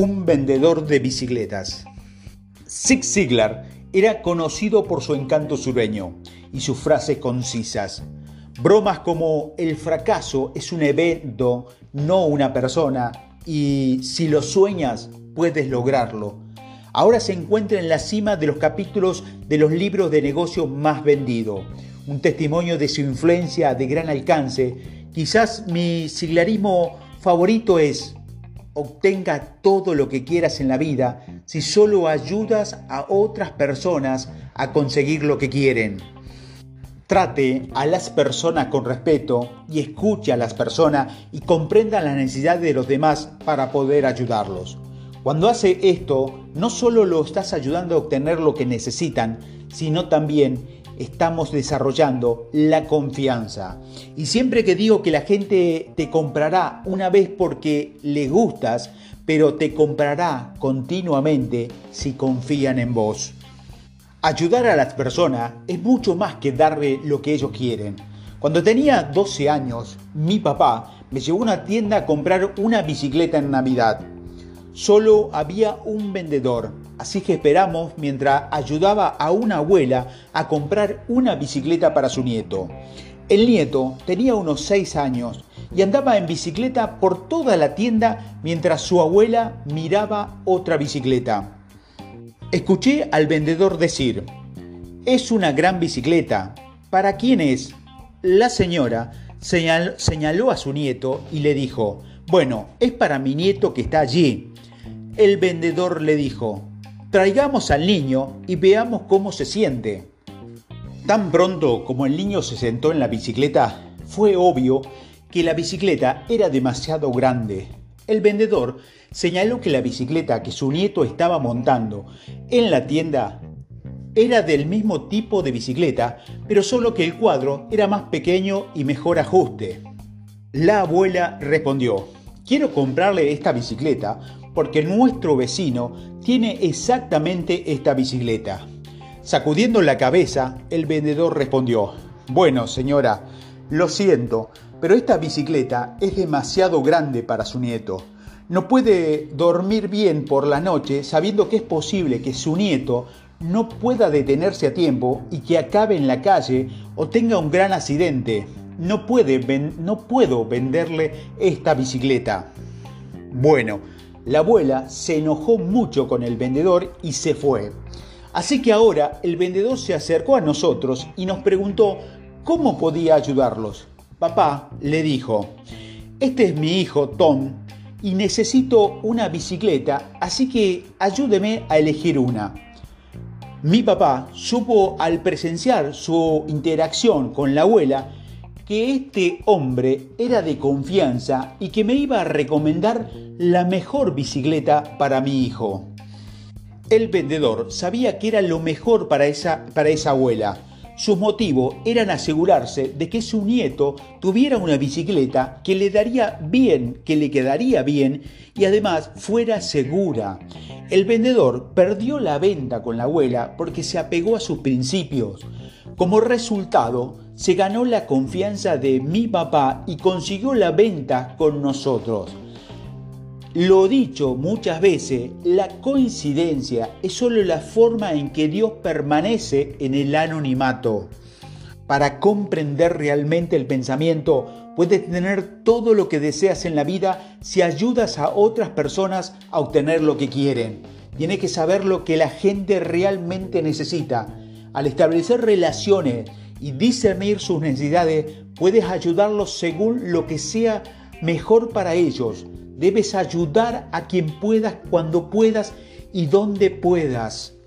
Un vendedor de bicicletas. Zig Ziglar era conocido por su encanto sureño y sus frases concisas. Bromas como el fracaso es un evento, no una persona, y si lo sueñas, puedes lograrlo. Ahora se encuentra en la cima de los capítulos de los libros de negocios más vendidos. Un testimonio de su influencia de gran alcance. Quizás mi siglarismo favorito es obtenga todo lo que quieras en la vida si solo ayudas a otras personas a conseguir lo que quieren. Trate a las personas con respeto y escuche a las personas y comprenda la necesidad de los demás para poder ayudarlos. Cuando hace esto, no solo lo estás ayudando a obtener lo que necesitan, sino también estamos desarrollando la confianza. Y siempre que digo que la gente te comprará una vez porque le gustas, pero te comprará continuamente si confían en vos. Ayudar a las personas es mucho más que darle lo que ellos quieren. Cuando tenía 12 años, mi papá me llevó a una tienda a comprar una bicicleta en Navidad. Solo había un vendedor, así que esperamos mientras ayudaba a una abuela a comprar una bicicleta para su nieto. El nieto tenía unos 6 años y andaba en bicicleta por toda la tienda mientras su abuela miraba otra bicicleta. Escuché al vendedor decir, es una gran bicicleta. ¿Para quién es? La señora señaló a su nieto y le dijo, bueno, es para mi nieto que está allí. El vendedor le dijo, traigamos al niño y veamos cómo se siente. Tan pronto como el niño se sentó en la bicicleta, fue obvio que la bicicleta era demasiado grande. El vendedor señaló que la bicicleta que su nieto estaba montando en la tienda era del mismo tipo de bicicleta, pero solo que el cuadro era más pequeño y mejor ajuste. La abuela respondió, quiero comprarle esta bicicleta porque nuestro vecino tiene exactamente esta bicicleta. Sacudiendo la cabeza, el vendedor respondió, bueno señora, lo siento, pero esta bicicleta es demasiado grande para su nieto. No puede dormir bien por la noche sabiendo que es posible que su nieto no pueda detenerse a tiempo y que acabe en la calle o tenga un gran accidente. No, puede, no puedo venderle esta bicicleta. Bueno, la abuela se enojó mucho con el vendedor y se fue. Así que ahora el vendedor se acercó a nosotros y nos preguntó cómo podía ayudarlos. Papá le dijo, este es mi hijo Tom y necesito una bicicleta, así que ayúdeme a elegir una. Mi papá supo al presenciar su interacción con la abuela que este hombre era de confianza y que me iba a recomendar la mejor bicicleta para mi hijo. El vendedor sabía que era lo mejor para esa, para esa abuela. Sus motivos eran asegurarse de que su nieto tuviera una bicicleta que le daría bien, que le quedaría bien y además fuera segura. El vendedor perdió la venta con la abuela porque se apegó a sus principios. Como resultado, se ganó la confianza de mi papá y consiguió la venta con nosotros. Lo dicho muchas veces, la coincidencia es solo la forma en que Dios permanece en el anonimato. Para comprender realmente el pensamiento, puedes tener todo lo que deseas en la vida si ayudas a otras personas a obtener lo que quieren. Tienes que saber lo que la gente realmente necesita al establecer relaciones y discernir sus necesidades, puedes ayudarlos según lo que sea mejor para ellos. Debes ayudar a quien puedas, cuando puedas y donde puedas.